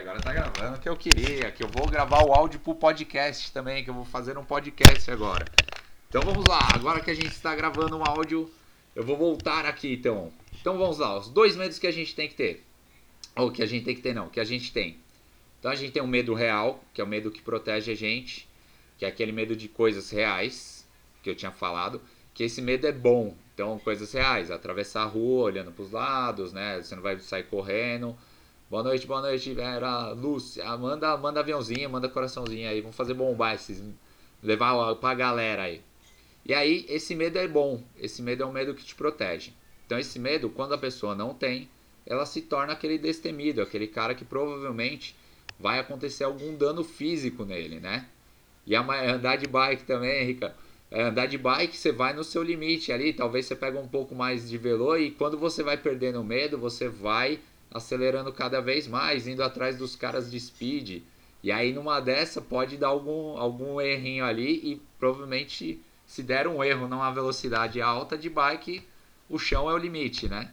Agora tá gravando o que eu queria, que eu vou gravar o áudio pro podcast também, que eu vou fazer um podcast agora. Então vamos lá, agora que a gente está gravando um áudio, eu vou voltar aqui então. Então vamos lá, os dois medos que a gente tem que ter. Ou que a gente tem que ter não, que a gente tem. Então a gente tem um medo real, que é o medo que protege a gente, que é aquele medo de coisas reais, que eu tinha falado, que esse medo é bom. Então, coisas reais, atravessar a rua olhando para os lados, né? Você não vai sair correndo. Boa noite, boa noite, Vera, Lúcia. Manda, manda aviãozinho, manda coraçãozinho aí. Vamos fazer bombar esses. Levar pra galera aí. E aí, esse medo é bom. Esse medo é um medo que te protege. Então, esse medo, quando a pessoa não tem, ela se torna aquele destemido, aquele cara que provavelmente vai acontecer algum dano físico nele, né? E andar de bike também, Rica é, andar de bike, você vai no seu limite ali, talvez você pega um pouco mais de velô e quando você vai perdendo o medo, você vai acelerando cada vez mais, indo atrás dos caras de speed. E aí numa dessa pode dar algum, algum errinho ali e provavelmente se der um erro numa velocidade alta de bike, o chão é o limite, né?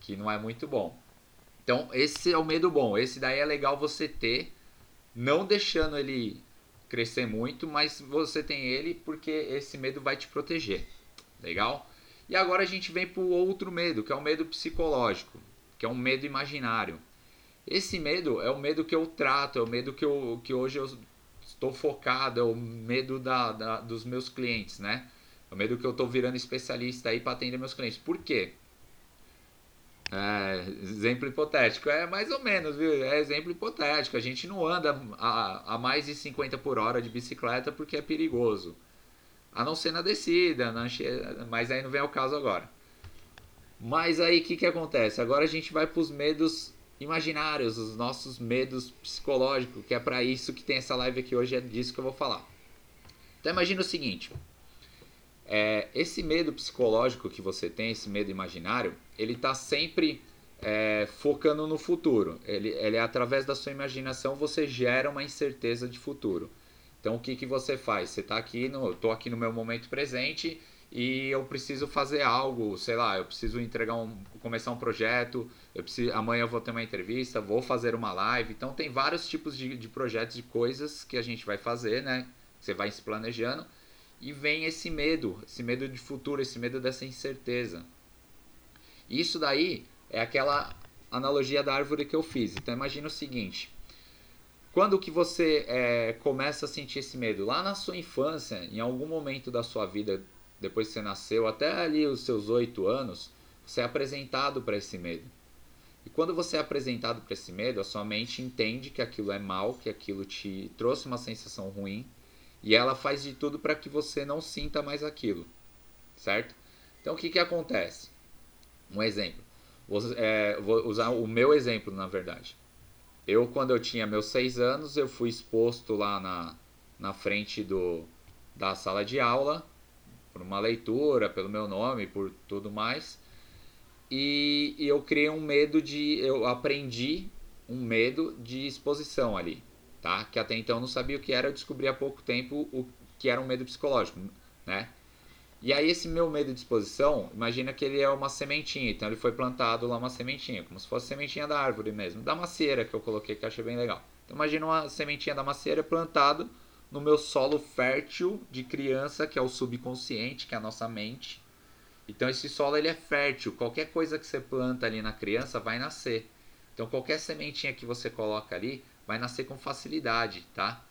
Que não é muito bom. Então esse é o medo bom, esse daí é legal você ter, não deixando ele crescer muito, mas você tem ele porque esse medo vai te proteger. Legal? E agora a gente vem para o outro medo, que é o medo psicológico, que é um medo imaginário. Esse medo é o medo que eu trato, é o medo que, eu, que hoje eu estou focado, é o medo da, da dos meus clientes, né? É o medo que eu estou virando especialista aí para atender meus clientes. Por quê? É, exemplo hipotético. É mais ou menos, viu? É exemplo hipotético. A gente não anda a, a mais de 50 por hora de bicicleta porque é perigoso. A não ser na descida, na mas aí não vem ao caso agora. Mas aí o que, que acontece? Agora a gente vai para os medos imaginários, os nossos medos psicológicos, que é para isso que tem essa live aqui hoje, é disso que eu vou falar. Então imagina o seguinte: é, esse medo psicológico que você tem, esse medo imaginário, ele está sempre é, focando no futuro. Ele, ele, através da sua imaginação, você gera uma incerteza de futuro. Então, o que, que você faz? Você está aqui, no, estou aqui no meu momento presente e eu preciso fazer algo, sei lá, eu preciso entregar um, começar um projeto, eu preciso, amanhã eu vou ter uma entrevista, vou fazer uma live. Então, tem vários tipos de, de projetos, de coisas que a gente vai fazer, né? Você vai se planejando e vem esse medo, esse medo de futuro, esse medo dessa incerteza. Isso daí é aquela analogia da árvore que eu fiz. Então imagina o seguinte: quando que você é, começa a sentir esse medo? Lá na sua infância, em algum momento da sua vida, depois que você nasceu, até ali os seus oito anos, você é apresentado para esse medo. E quando você é apresentado para esse medo, a sua mente entende que aquilo é mal, que aquilo te trouxe uma sensação ruim e ela faz de tudo para que você não sinta mais aquilo, certo? Então o que, que acontece? Um exemplo. Vou, é, vou usar o meu exemplo, na verdade. Eu, quando eu tinha meus seis anos, eu fui exposto lá na, na frente do, da sala de aula, por uma leitura, pelo meu nome, por tudo mais. E, e eu criei um medo de. Eu aprendi um medo de exposição ali tá? Que até então eu não sabia o que era, eu descobri há pouco tempo o que era um medo psicológico, né? E aí esse meu medo de exposição, imagina que ele é uma sementinha, então ele foi plantado lá uma sementinha, como se fosse sementinha da árvore mesmo, da macieira que eu coloquei que eu achei bem legal. Então imagina uma sementinha da macieira plantada no meu solo fértil de criança, que é o subconsciente, que é a nossa mente. Então esse solo ele é fértil, qualquer coisa que você planta ali na criança vai nascer. Então qualquer sementinha que você coloca ali vai nascer com facilidade, tá?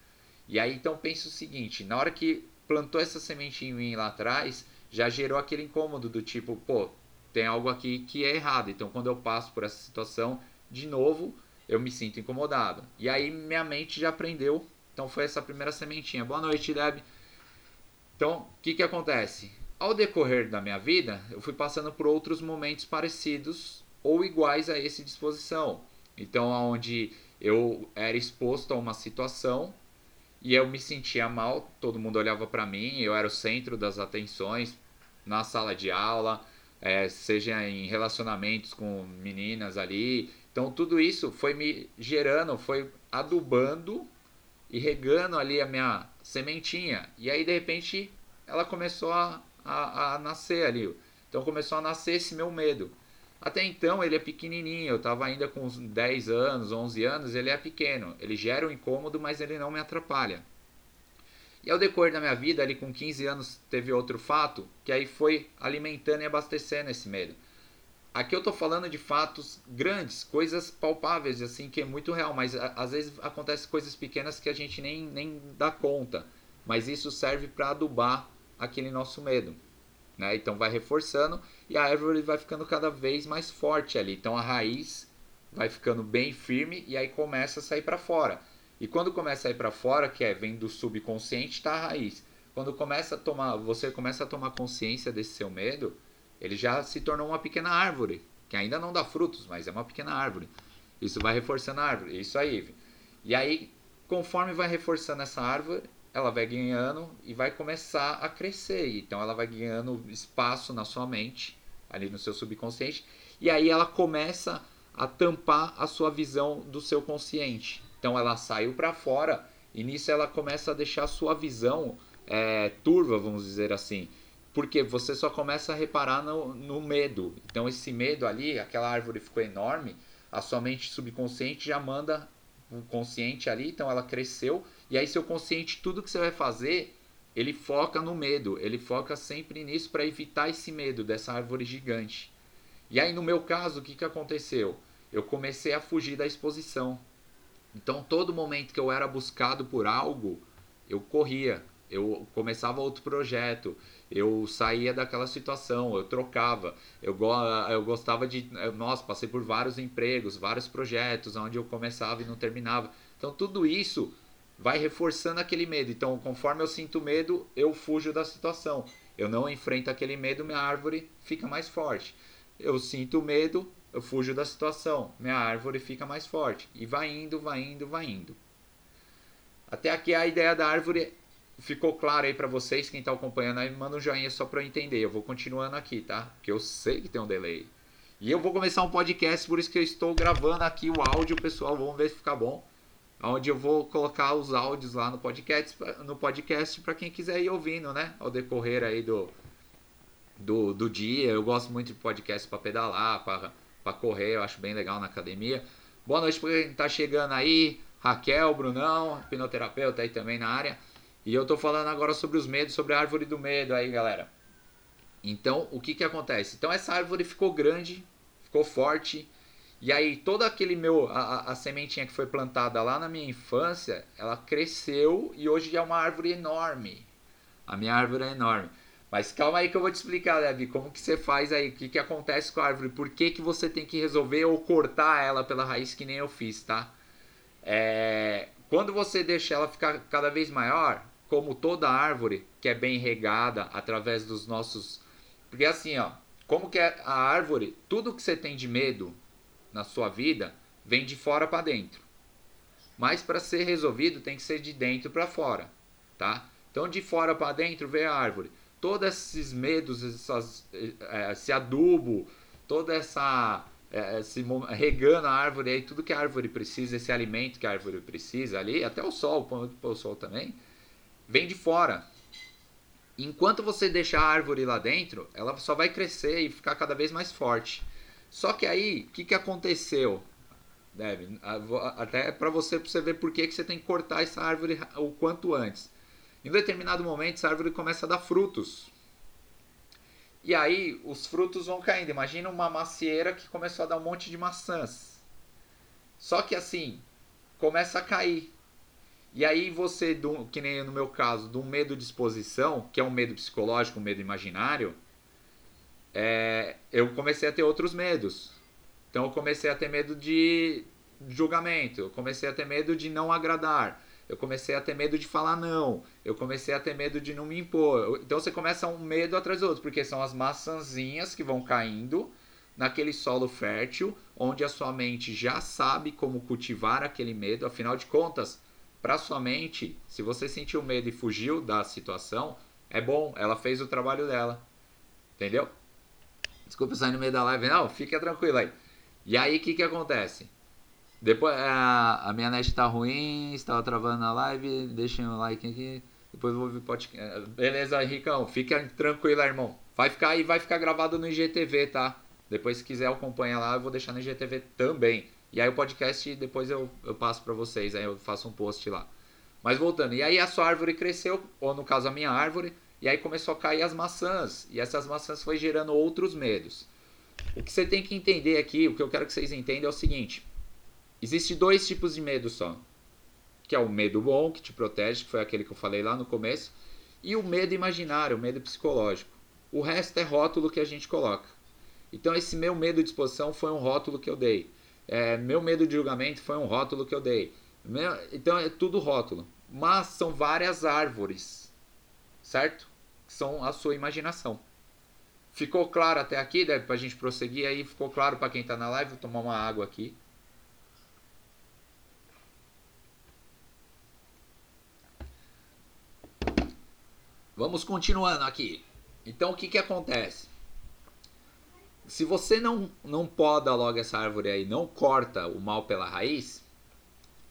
E aí então pensa o seguinte, na hora que plantou essa sementinha em mim lá atrás, já gerou aquele incômodo do tipo, pô, tem algo aqui que é errado. Então quando eu passo por essa situação, de novo, eu me sinto incomodado. E aí minha mente já aprendeu. Então foi essa primeira sementinha. Boa noite, Deb. Então, o que que acontece? Ao decorrer da minha vida, eu fui passando por outros momentos parecidos ou iguais a esse disposição. Então, onde eu era exposto a uma situação e eu me sentia mal, todo mundo olhava para mim, eu era o centro das atenções na sala de aula, é, seja em relacionamentos com meninas ali. Então tudo isso foi me gerando, foi adubando e regando ali a minha sementinha. E aí de repente ela começou a, a, a nascer ali. Então começou a nascer esse meu medo. Até então ele é pequenininho, eu estava ainda com uns 10 anos, 11 anos, ele é pequeno. Ele gera um incômodo, mas ele não me atrapalha. E ao decorrer da minha vida, ali com 15 anos, teve outro fato que aí foi alimentando e abastecendo esse medo. Aqui eu tô falando de fatos grandes, coisas palpáveis, assim, que é muito real, mas às vezes acontecem coisas pequenas que a gente nem, nem dá conta. Mas isso serve para adubar aquele nosso medo. Né? Então vai reforçando e a árvore vai ficando cada vez mais forte ali. Então a raiz vai ficando bem firme e aí começa a sair para fora. E quando começa a ir para fora, que é vem do subconsciente, está a raiz. Quando começa a tomar, você começa a tomar consciência desse seu medo, ele já se tornou uma pequena árvore, que ainda não dá frutos, mas é uma pequena árvore. Isso vai reforçando a árvore, isso aí. E aí, conforme vai reforçando essa árvore, ela vai ganhando e vai começar a crescer. Então ela vai ganhando espaço na sua mente, ali no seu subconsciente, e aí ela começa a tampar a sua visão do seu consciente. Então ela saiu para fora e nisso ela começa a deixar a sua visão é, turva, vamos dizer assim. Porque você só começa a reparar no, no medo. Então esse medo ali, aquela árvore ficou enorme, a sua mente subconsciente já manda o consciente ali, então ela cresceu, e aí seu consciente, tudo que você vai fazer, ele foca no medo, ele foca sempre nisso para evitar esse medo dessa árvore gigante. E aí no meu caso, o que, que aconteceu? Eu comecei a fugir da exposição. Então, todo momento que eu era buscado por algo, eu corria, eu começava outro projeto, eu saía daquela situação, eu trocava, eu, eu gostava de. Nossa, passei por vários empregos, vários projetos, onde eu começava e não terminava. Então, tudo isso vai reforçando aquele medo. Então, conforme eu sinto medo, eu fujo da situação. Eu não enfrento aquele medo, minha árvore fica mais forte. Eu sinto medo, eu fujo da situação, minha árvore fica mais forte. E vai indo, vai indo, vai indo. Até aqui a ideia da árvore ficou clara aí para vocês, quem está acompanhando aí, manda um joinha só para eu entender. Eu vou continuando aqui, tá? Porque eu sei que tem um delay. E eu vou começar um podcast, por isso que eu estou gravando aqui o áudio, pessoal. Vamos ver se fica bom. Onde eu vou colocar os áudios lá no podcast, no podcast para quem quiser ir ouvindo, né? Ao decorrer aí do, do, do dia. Eu gosto muito de podcast para pedalar, para correr, eu acho bem legal na academia. Boa noite para quem está chegando aí, Raquel, Brunão, hipnoterapeuta aí também na área. E eu estou falando agora sobre os medos, sobre a árvore do medo aí, galera. Então, o que que acontece? Então essa árvore ficou grande, ficou forte, e aí toda aquele meu a, a, sementinha que foi plantada lá na minha infância, ela cresceu e hoje é uma árvore enorme. A minha árvore é enorme. Mas calma aí que eu vou te explicar, Levi, como que você faz aí, o que, que acontece com a árvore, por que, que você tem que resolver ou cortar ela pela raiz que nem eu fiz, tá? É... Quando você deixa ela ficar cada vez maior, como toda árvore que é bem regada através dos nossos... Porque assim, ó, como que é a árvore, tudo que você tem de medo na sua vida vem de fora para dentro. Mas para ser resolvido tem que ser de dentro para fora, tá? Então de fora para dentro vem a árvore todos esses medos, essas, é, esse adubo, toda essa é, esse, regando a árvore aí, tudo que a árvore precisa, esse alimento que a árvore precisa ali, até o sol, o sol também, vem de fora. Enquanto você deixar a árvore lá dentro, ela só vai crescer e ficar cada vez mais forte. Só que aí, o que, que aconteceu? Deve, até para você, pra você ver por que, que você tem que cortar essa árvore o quanto antes. Em determinado momento, essa árvore começa a dar frutos. E aí, os frutos vão caindo. Imagina uma macieira que começou a dar um monte de maçãs. Só que assim, começa a cair. E aí você, que nem no meu caso, um medo de exposição, que é um medo psicológico, um medo imaginário, é, eu comecei a ter outros medos. Então eu comecei a ter medo de julgamento, eu comecei a ter medo de não agradar, eu comecei a ter medo de falar não, eu comecei a ter medo de não me impor. Então você começa um medo atrás do outro, porque são as maçãzinhas que vão caindo naquele solo fértil, onde a sua mente já sabe como cultivar aquele medo, afinal de contas, para sua mente, se você sentiu medo e fugiu da situação, é bom, ela fez o trabalho dela. Entendeu? Desculpa sair no meio da live, não, fica tranquilo aí. E aí o que, que acontece? Depois, a, a minha net tá ruim, estava travando na live, deixem um like aqui. Depois eu vou ver podcast. Beleza, Ricão, fica tranquilo, irmão. Vai ficar aí, vai ficar gravado no IGTV, tá? Depois, se quiser, acompanha lá, eu vou deixar no IGTV também. E aí o podcast depois eu, eu passo para vocês, aí eu faço um post lá. Mas voltando, e aí a sua árvore cresceu, ou no caso a minha árvore, e aí começou a cair as maçãs, e essas maçãs foi gerando outros medos. O que você tem que entender aqui, o que eu quero que vocês entendam é o seguinte: existe dois tipos de medo só. Que é o medo bom, que te protege, que foi aquele que eu falei lá no começo, e o medo imaginário, o medo psicológico. O resto é rótulo que a gente coloca. Então esse meu medo de exposição foi um rótulo que eu dei. É, meu medo de julgamento foi um rótulo que eu dei. Meu, então é tudo rótulo. Mas são várias árvores, certo? São a sua imaginação. Ficou claro até aqui, deve pra gente prosseguir aí, ficou claro para quem tá na live, vou tomar uma água aqui. Vamos continuando aqui. Então o que que acontece? Se você não não poda logo essa árvore aí, não corta o mal pela raiz,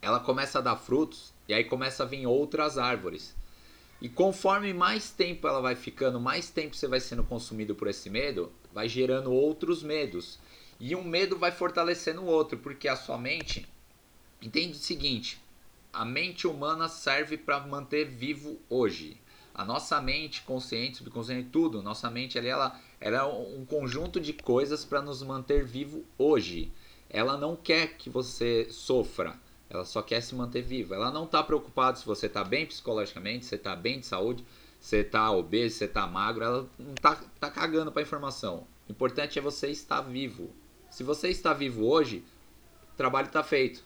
ela começa a dar frutos e aí começa a vir outras árvores. E conforme mais tempo ela vai ficando, mais tempo você vai sendo consumido por esse medo, vai gerando outros medos. E um medo vai fortalecendo o outro, porque a sua mente entende o seguinte: a mente humana serve para manter vivo hoje. A nossa mente, consciente, subconsciente, tudo, nossa mente ela, ela é um conjunto de coisas para nos manter vivo hoje. Ela não quer que você sofra. Ela só quer se manter viva. Ela não está preocupada se você está bem psicologicamente, se você está bem de saúde, se você está obeso, se você está magro. Ela não está tá cagando para informação. O importante é você estar vivo. Se você está vivo hoje, o trabalho está feito.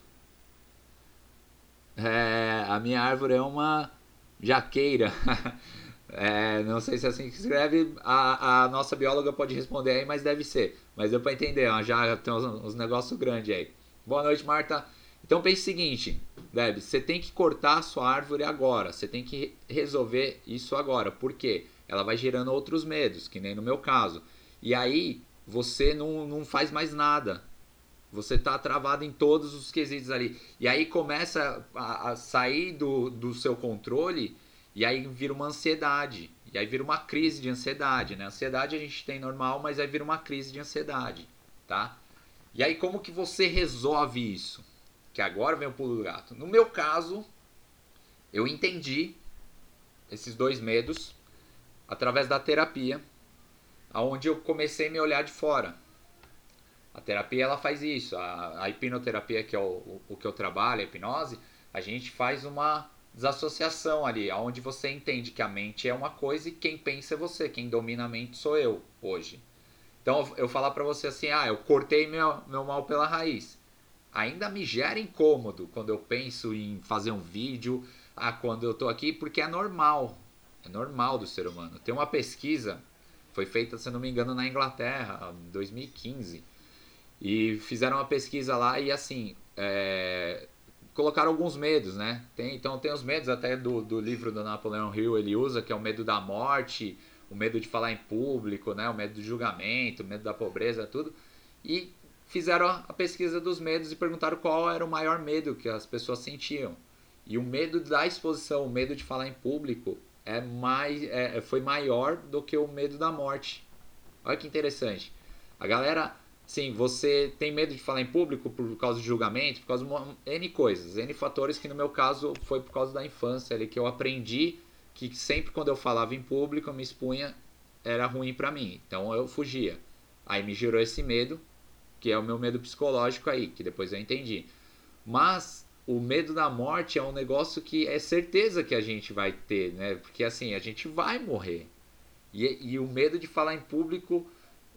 É, a minha árvore é uma jaqueira. É, não sei se é assim que escreve. A, a nossa bióloga pode responder aí, mas deve ser. Mas deu para entender, ó, já tem uns, uns negócios grandes aí. Boa noite, Marta. Então pense o seguinte, Deb, você tem que cortar a sua árvore agora, você tem que resolver isso agora. Por quê? Ela vai gerando outros medos, que nem no meu caso. E aí você não, não faz mais nada. Você está travado em todos os quesitos ali. E aí começa a, a sair do, do seu controle e aí vira uma ansiedade. E aí vira uma crise de ansiedade, né? Ansiedade a gente tem normal, mas aí vira uma crise de ansiedade, tá? E aí como que você resolve isso? que agora vem o pulo do gato. No meu caso, eu entendi esses dois medos através da terapia, aonde eu comecei a me olhar de fora. A terapia ela faz isso, a, a hipnoterapia que é o, o, o, que eu trabalho, a hipnose, a gente faz uma desassociação ali, aonde você entende que a mente é uma coisa e quem pensa é você, quem domina a mente sou eu hoje. Então eu falar para você assim, ah, eu cortei meu, meu mal pela raiz ainda me gera incômodo quando eu penso em fazer um vídeo, ah, quando eu estou aqui, porque é normal. É normal do ser humano. Tem uma pesquisa, foi feita, se não me engano, na Inglaterra, em 2015. E fizeram uma pesquisa lá e assim. É, colocaram alguns medos, né? Tem, então tem os medos até do, do livro do Napoleão Hill, ele usa, que é o medo da morte, o medo de falar em público, né? O medo do julgamento, o medo da pobreza, tudo. E fizeram a pesquisa dos medos e perguntaram qual era o maior medo que as pessoas sentiam. E o medo da exposição, o medo de falar em público, é mais, é, foi maior do que o medo da morte. Olha que interessante. A galera, sim, você tem medo de falar em público por causa de julgamento, por causa de N coisas, N fatores que no meu caso foi por causa da infância ali, que eu aprendi que sempre quando eu falava em público, eu me expunha, era ruim para mim. Então eu fugia. Aí me gerou esse medo que é o meu medo psicológico aí, que depois eu entendi. Mas o medo da morte é um negócio que é certeza que a gente vai ter, né? Porque assim, a gente vai morrer. E, e o medo de falar em público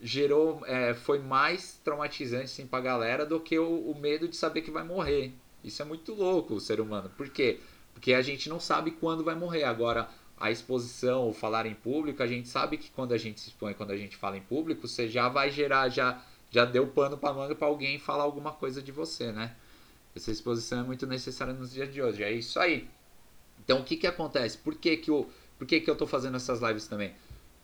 gerou, é, foi mais traumatizante assim, pra galera do que o, o medo de saber que vai morrer. Isso é muito louco, o ser humano. Por quê? Porque a gente não sabe quando vai morrer. Agora, a exposição, o falar em público, a gente sabe que quando a gente se expõe, quando a gente fala em público, você já vai gerar, já já deu pano para manga para alguém falar alguma coisa de você, né? Essa exposição é muito necessária nos dias de hoje. É isso aí. Então, o que que acontece? Por que que eu, por que que eu tô fazendo essas lives também?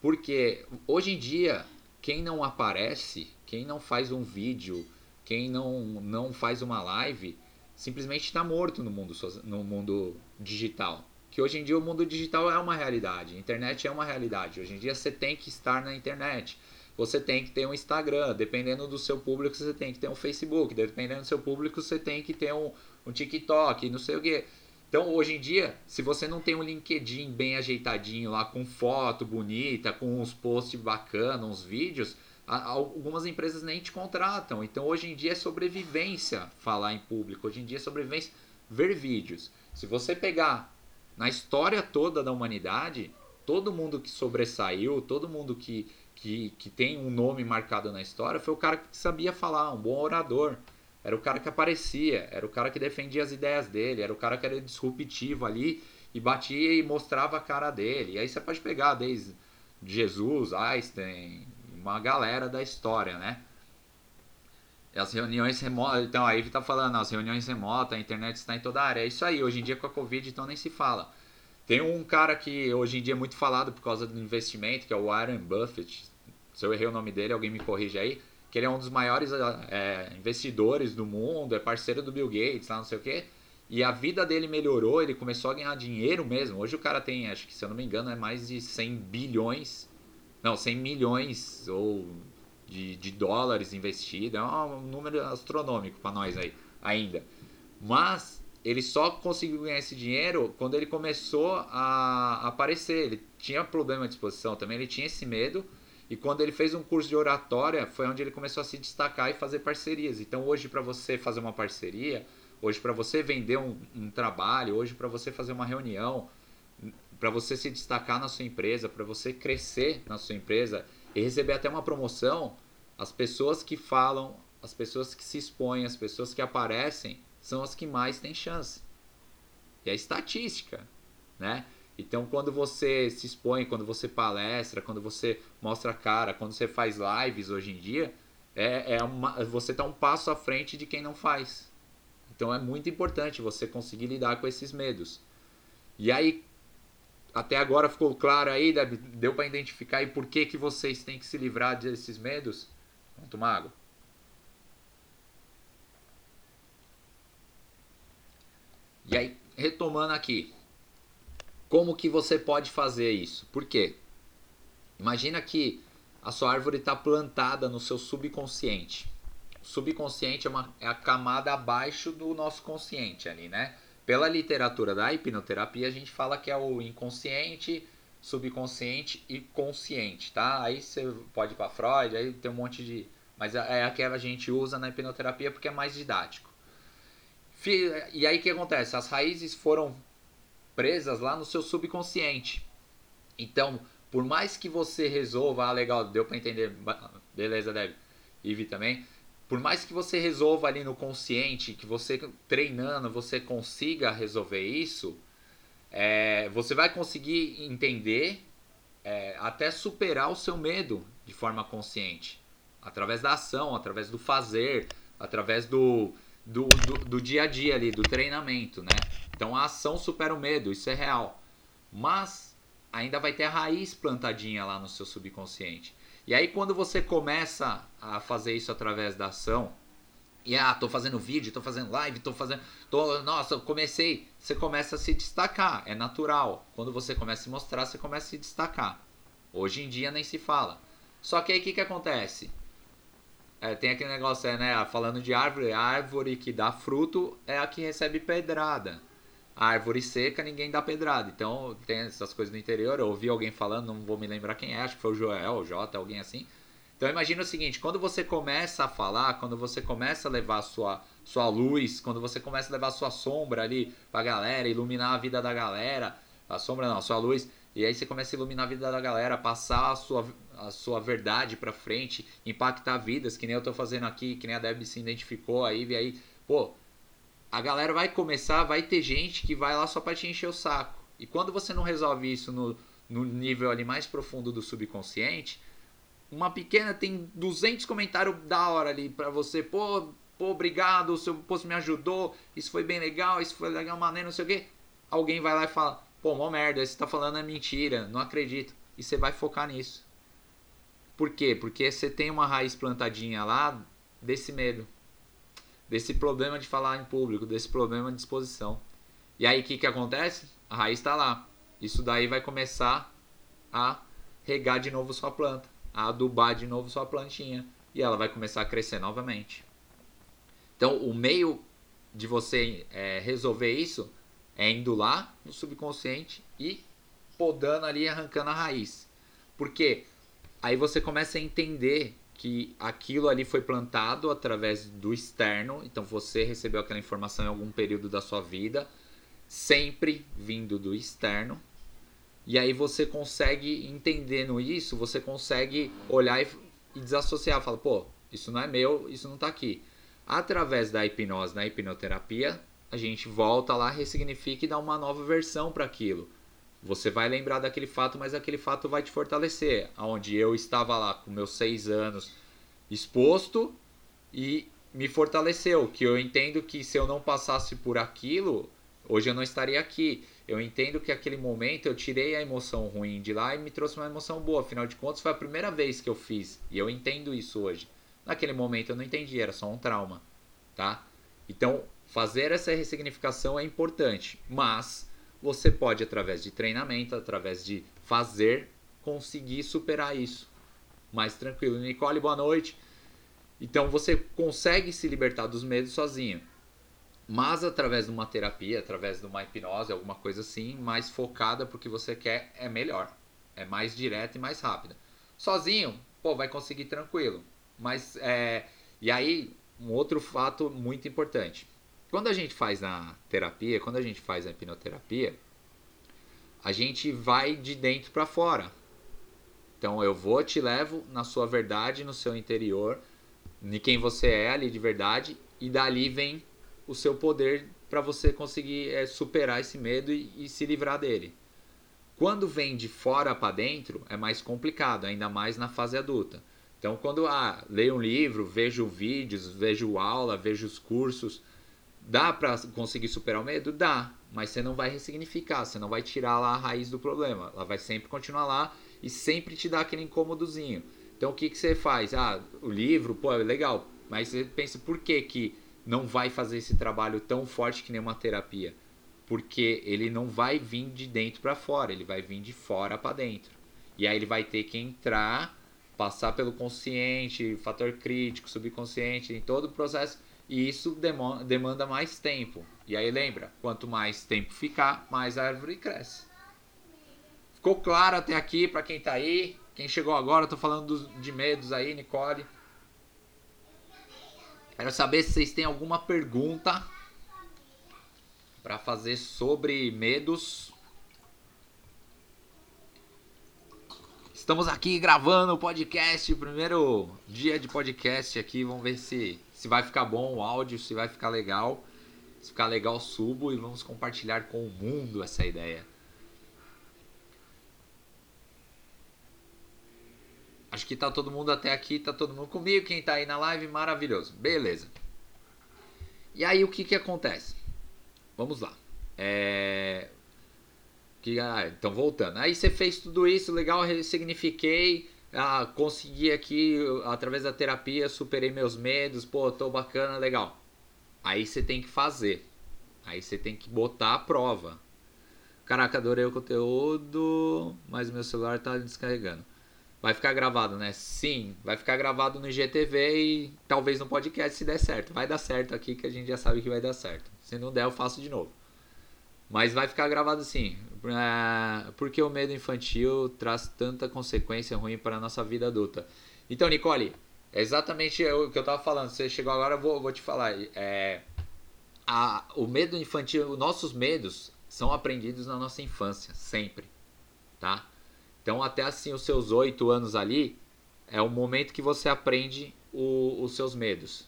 Porque hoje em dia, quem não aparece, quem não faz um vídeo, quem não, não faz uma live, simplesmente está morto no mundo, no mundo digital. Que hoje em dia o mundo digital é uma realidade, a internet é uma realidade. Hoje em dia você tem que estar na internet. você tem que ter um Instagram. Dependendo do seu público, você tem que ter um Facebook. Dependendo do seu público, você tem que ter um, um TikTok, não sei o quê. Então, hoje em dia, se você não tem um LinkedIn bem ajeitadinho lá, com foto bonita, com uns posts bacanas, uns vídeos, algumas empresas nem te contratam. Então, hoje em dia é sobrevivência falar em público. Hoje em dia é sobrevivência ver vídeos. Se você pegar na história toda da humanidade, todo mundo que sobressaiu, todo mundo que, que, que tem um nome marcado na história, foi o cara que sabia falar, um bom orador. Era o cara que aparecia, era o cara que defendia as ideias dele, era o cara que era disruptivo ali e batia e mostrava a cara dele. E aí você pode pegar desde Jesus, Einstein, uma galera da história, né? As reuniões remotas, então aí ele tá falando, as reuniões remotas, a internet está em toda a área. É isso aí, hoje em dia com a Covid, então nem se fala. Tem um cara que hoje em dia é muito falado por causa do investimento, que é o Warren Buffett. Se eu errei o nome dele, alguém me corrige aí. Que ele é um dos maiores é, investidores do mundo, é parceiro do Bill Gates, lá não sei o quê. E a vida dele melhorou, ele começou a ganhar dinheiro mesmo. Hoje o cara tem, acho que se eu não me engano, é mais de 100 bilhões, não, 100 milhões ou de, de dólares investidos. É um número astronômico para nós aí, ainda. Mas ele só conseguiu ganhar esse dinheiro quando ele começou a aparecer. Ele tinha problema de exposição também, ele tinha esse medo. E quando ele fez um curso de oratória, foi onde ele começou a se destacar e fazer parcerias. Então, hoje, para você fazer uma parceria, hoje, para você vender um, um trabalho, hoje, para você fazer uma reunião, para você se destacar na sua empresa, para você crescer na sua empresa e receber até uma promoção, as pessoas que falam, as pessoas que se expõem, as pessoas que aparecem, são as que mais têm chance. E é estatística, né? Então, quando você se expõe, quando você palestra, quando você mostra a cara, quando você faz lives hoje em dia, é, é uma, você está um passo à frente de quem não faz. Então, é muito importante você conseguir lidar com esses medos. E aí, até agora ficou claro aí, deu para identificar e por que, que vocês têm que se livrar desses medos? Vamos tomar água. E aí, retomando aqui, como que você pode fazer isso? Por quê? Imagina que a sua árvore está plantada no seu subconsciente. O subconsciente é, uma, é a camada abaixo do nosso consciente ali, né? Pela literatura da hipnoterapia, a gente fala que é o inconsciente, subconsciente e consciente, tá? Aí você pode ir para Freud, aí tem um monte de. Mas é, é a que a gente usa na hipnoterapia porque é mais didático. E aí o que acontece? As raízes foram presas lá no seu subconsciente. Então, por mais que você resolva, ah, legal, deu para entender, beleza, Deb, Ivi também. Por mais que você resolva ali no consciente, que você treinando, você consiga resolver isso, é, você vai conseguir entender é, até superar o seu medo de forma consciente, através da ação, através do fazer, através do do, do, do, dia a dia ali, do treinamento, né? Então a ação supera o medo, isso é real. Mas ainda vai ter a raiz plantadinha lá no seu subconsciente. E aí quando você começa a fazer isso através da ação, e ah, tô fazendo vídeo, tô fazendo live, tô fazendo, tô, nossa, comecei, você começa a se destacar, é natural. Quando você começa a se mostrar, você começa a se destacar. Hoje em dia nem se fala. Só que aí o que que acontece? É, tem aquele negócio, é, né? Falando de árvore, a árvore que dá fruto é a que recebe pedrada. A árvore seca, ninguém dá pedrada. Então, tem essas coisas no interior. Eu ouvi alguém falando, não vou me lembrar quem é, acho que foi o Joel, o Jota, alguém assim. Então, imagina o seguinte: quando você começa a falar, quando você começa a levar a sua, sua luz, quando você começa a levar a sua sombra ali pra galera, iluminar a vida da galera, a sombra não, a sua luz, e aí você começa a iluminar a vida da galera, passar a sua, a sua verdade para frente, impactar vidas, que nem eu tô fazendo aqui, que nem a Deb se identificou aí, e aí, pô, a galera vai começar, vai ter gente que vai lá só para te encher o saco. E quando você não resolve isso no, no nível ali mais profundo do subconsciente, uma pequena tem 200 comentários da hora ali para você, pô, pô, obrigado, o seu post me ajudou, isso foi bem legal, isso foi legal, maneiro, não sei o quê. Alguém vai lá e fala, pô, mó merda, você tá falando é mentira, não acredito. E você vai focar nisso. Por quê? Porque você tem uma raiz plantadinha lá desse medo, desse problema de falar em público, desse problema de exposição. E aí o que, que acontece? A raiz está lá. Isso daí vai começar a regar de novo sua planta. a adubar de novo sua plantinha e ela vai começar a crescer novamente. Então, o meio de você é, resolver isso é indo lá no subconsciente e podando ali, arrancando a raiz. Porque aí você começa a entender que aquilo ali foi plantado através do externo, então você recebeu aquela informação em algum período da sua vida, sempre vindo do externo. E aí você consegue, entendendo isso, você consegue olhar e, e desassociar, fala, pô, isso não é meu, isso não está aqui. Através da hipnose, na hipnoterapia, a gente volta lá, ressignifica e dá uma nova versão para aquilo. Você vai lembrar daquele fato, mas aquele fato vai te fortalecer. Onde eu estava lá com meus seis anos exposto e me fortaleceu. Que eu entendo que se eu não passasse por aquilo, hoje eu não estaria aqui. Eu entendo que aquele momento eu tirei a emoção ruim de lá e me trouxe uma emoção boa. Afinal de contas, foi a primeira vez que eu fiz. E eu entendo isso hoje. Naquele momento eu não entendi, era só um trauma, tá? Então, fazer essa ressignificação é importante, mas você pode, através de treinamento, através de fazer, conseguir superar isso mais tranquilo. Nicole, boa noite. Então você consegue se libertar dos medos sozinho, mas através de uma terapia, através de uma hipnose, alguma coisa assim, mais focada porque você quer, é melhor. É mais direta e mais rápida. Sozinho, pô, vai conseguir tranquilo. Mas é. E aí, um outro fato muito importante. Quando a gente faz na terapia, quando a gente faz a hipnoterapia, a gente vai de dentro para fora. Então eu vou, te levo na sua verdade, no seu interior, de quem você é ali de verdade, e dali vem o seu poder para você conseguir é, superar esse medo e, e se livrar dele. Quando vem de fora para dentro, é mais complicado, ainda mais na fase adulta. Então, quando ah, leio um livro, vejo vídeos, vejo aula, vejo os cursos, Dá para conseguir superar o medo? Dá, mas você não vai ressignificar, você não vai tirar lá a raiz do problema. Ela vai sempre continuar lá e sempre te dar aquele incômodozinho. Então o que, que você faz? Ah, o livro, pô, é legal, mas você pensa por que, que não vai fazer esse trabalho tão forte que nem uma terapia? Porque ele não vai vir de dentro para fora, ele vai vir de fora para dentro. E aí ele vai ter que entrar, passar pelo consciente, fator crítico, subconsciente, em todo o processo e isso demanda mais tempo. E aí lembra, quanto mais tempo ficar, mais a árvore cresce. Ficou claro até aqui para quem está aí? Quem chegou agora, tô falando de medos aí, Nicole. Quero saber se vocês têm alguma pergunta para fazer sobre medos. Estamos aqui gravando o podcast, primeiro dia de podcast aqui. Vamos ver se se vai ficar bom o áudio, se vai ficar legal. Se ficar legal, subo e vamos compartilhar com o mundo essa ideia. Acho que tá todo mundo até aqui, tá todo mundo comigo. Quem tá aí na live, maravilhoso. Beleza. E aí o que que acontece? Vamos lá. É... Que, ah, então voltando. Aí você fez tudo isso, legal, ressignifiquei ah, consegui aqui, através da terapia, superei meus medos, pô, tô bacana, legal. Aí você tem que fazer. Aí você tem que botar a prova. Caraca, adorei o conteúdo, mas meu celular tá descarregando. Vai ficar gravado, né? Sim, vai ficar gravado no IGTV e talvez no podcast se der certo. Vai dar certo aqui que a gente já sabe que vai dar certo. Se não der, eu faço de novo. Mas vai ficar gravado sim. É, porque o medo infantil traz tanta consequência ruim para a nossa vida adulta. Então, Nicole, é exatamente o que eu estava falando. Você chegou agora, eu vou, vou te falar. É, a, o medo infantil, nossos medos são aprendidos na nossa infância, sempre. Tá? Então, até assim, os seus oito anos ali, é o momento que você aprende o, os seus medos.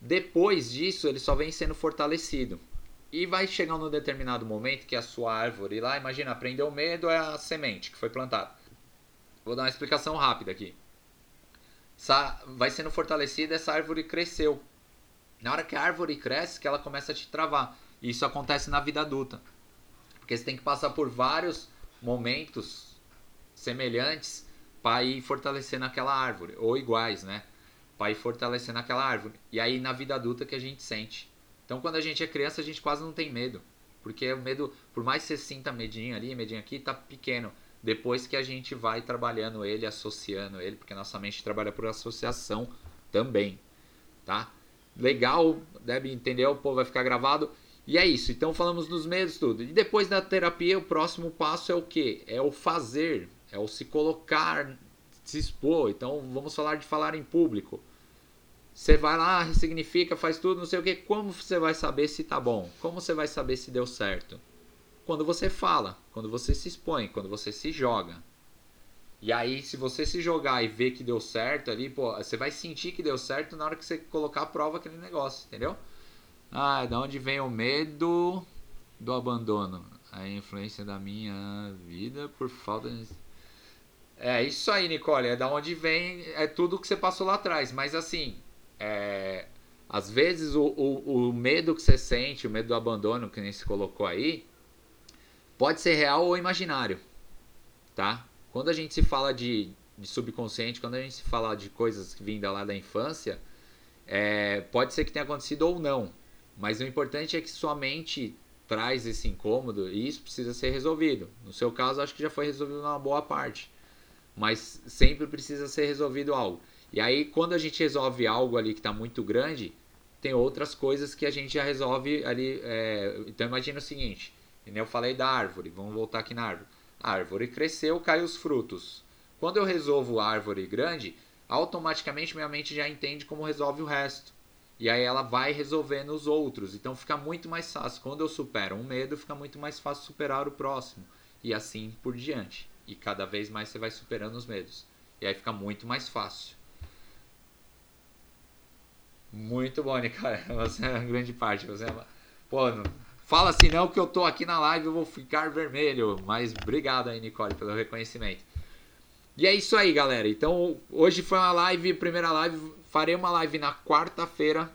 Depois disso, ele só vem sendo fortalecido. E vai chegar num determinado momento que a sua árvore lá, imagina, aprendeu medo é a semente que foi plantada. Vou dar uma explicação rápida aqui. Essa, vai sendo fortalecida, essa árvore cresceu. Na hora que a árvore cresce, que ela começa a te travar. E isso acontece na vida adulta. Porque você tem que passar por vários momentos semelhantes para ir fortalecendo aquela árvore. Ou iguais, né? Para ir fortalecendo aquela árvore. E aí na vida adulta que a gente sente então, quando a gente é criança, a gente quase não tem medo. Porque o medo, por mais que você sinta medinho ali, medinho aqui, tá pequeno. depois que a gente vai trabalhando ele, associando ele, porque nossa mente trabalha por associação também, tá? Legal, deve entender, o povo vai ficar gravado. E é isso, então falamos dos medos, tudo. E depois da terapia, o próximo passo é o que? É o fazer, é o se colocar, se expor. Então vamos falar de falar em público. Você vai lá, ressignifica, faz tudo, não sei o que. Como você vai saber se tá bom? Como você vai saber se deu certo? Quando você fala, quando você se expõe, quando você se joga. E aí, se você se jogar e ver que deu certo ali, pô, você vai sentir que deu certo na hora que você colocar a prova aquele negócio, entendeu? Ah, da onde vem o medo do abandono? A influência da minha vida por falta de. É isso aí, Nicole. É da onde vem, é tudo que você passou lá atrás. Mas assim, é, às vezes o, o, o, medo que você sente, o medo do abandono que nem se colocou aí, pode ser real ou imaginário, tá? Quando a gente se fala de, de subconsciente, quando a gente se fala de coisas que vinda lá da infância, é, pode ser que tenha acontecido ou não, mas o importante é que sua mente traz esse incômodo e isso precisa ser resolvido. No seu caso, acho que já foi resolvido numa boa parte, mas sempre precisa ser resolvido algo. E aí, quando a gente resolve algo ali que está muito grande, tem outras coisas que a gente já resolve ali. É... Então, imagina o seguinte: eu falei da árvore, vamos voltar aqui na árvore. A árvore cresceu, caiu os frutos. Quando eu resolvo a árvore grande, automaticamente minha mente já entende como resolve o resto. E aí ela vai resolvendo os outros. Então fica muito mais fácil. Quando eu supero um medo, fica muito mais fácil superar o próximo. E assim por diante. E cada vez mais você vai superando os medos. E aí fica muito mais fácil. Muito bom, cara. Você é uma grande parte. Você é... Pô, não... fala assim não que eu tô aqui na live eu vou ficar vermelho. Mas obrigado aí, Nicole, pelo reconhecimento. E é isso aí, galera. Então, hoje foi uma live, primeira live. Farei uma live na quarta-feira,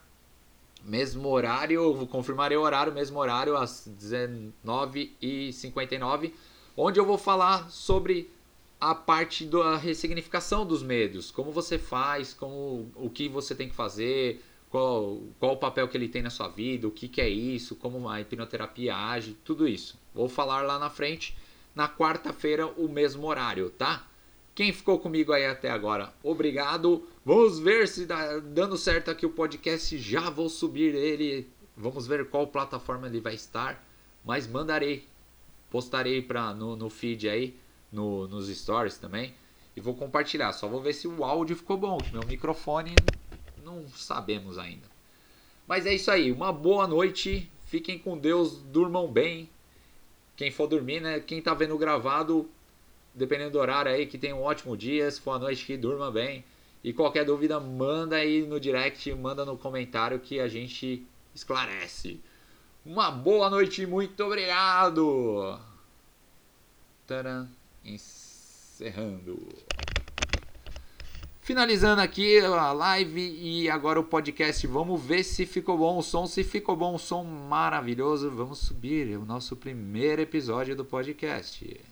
mesmo horário. Confirmarei o horário, mesmo horário, às 19h59, onde eu vou falar sobre a parte da ressignificação dos medos. Como você faz, como, o que você tem que fazer, qual, qual o papel que ele tem na sua vida, o que, que é isso, como a hipnoterapia age, tudo isso. Vou falar lá na frente, na quarta-feira, o mesmo horário, tá? Quem ficou comigo aí até agora, obrigado. Vamos ver se dá, dando certo aqui o podcast. Já vou subir ele. Vamos ver qual plataforma ele vai estar. Mas mandarei, postarei pra, no, no feed aí, no, nos stories também. E vou compartilhar. Só vou ver se o áudio ficou bom. Que meu microfone não sabemos ainda. Mas é isso aí. Uma boa noite. Fiquem com Deus. Durmam bem. Quem for dormir, né? Quem tá vendo gravado, dependendo do horário aí, que tenha um ótimo dia. Se for à noite, que durma bem. E qualquer dúvida, manda aí no direct, manda no comentário que a gente esclarece. Uma boa noite, muito obrigado! Tcharam, encerrando. Finalizando aqui a live e agora o podcast. Vamos ver se ficou bom o som. Se ficou bom o som, maravilhoso. Vamos subir o nosso primeiro episódio do podcast.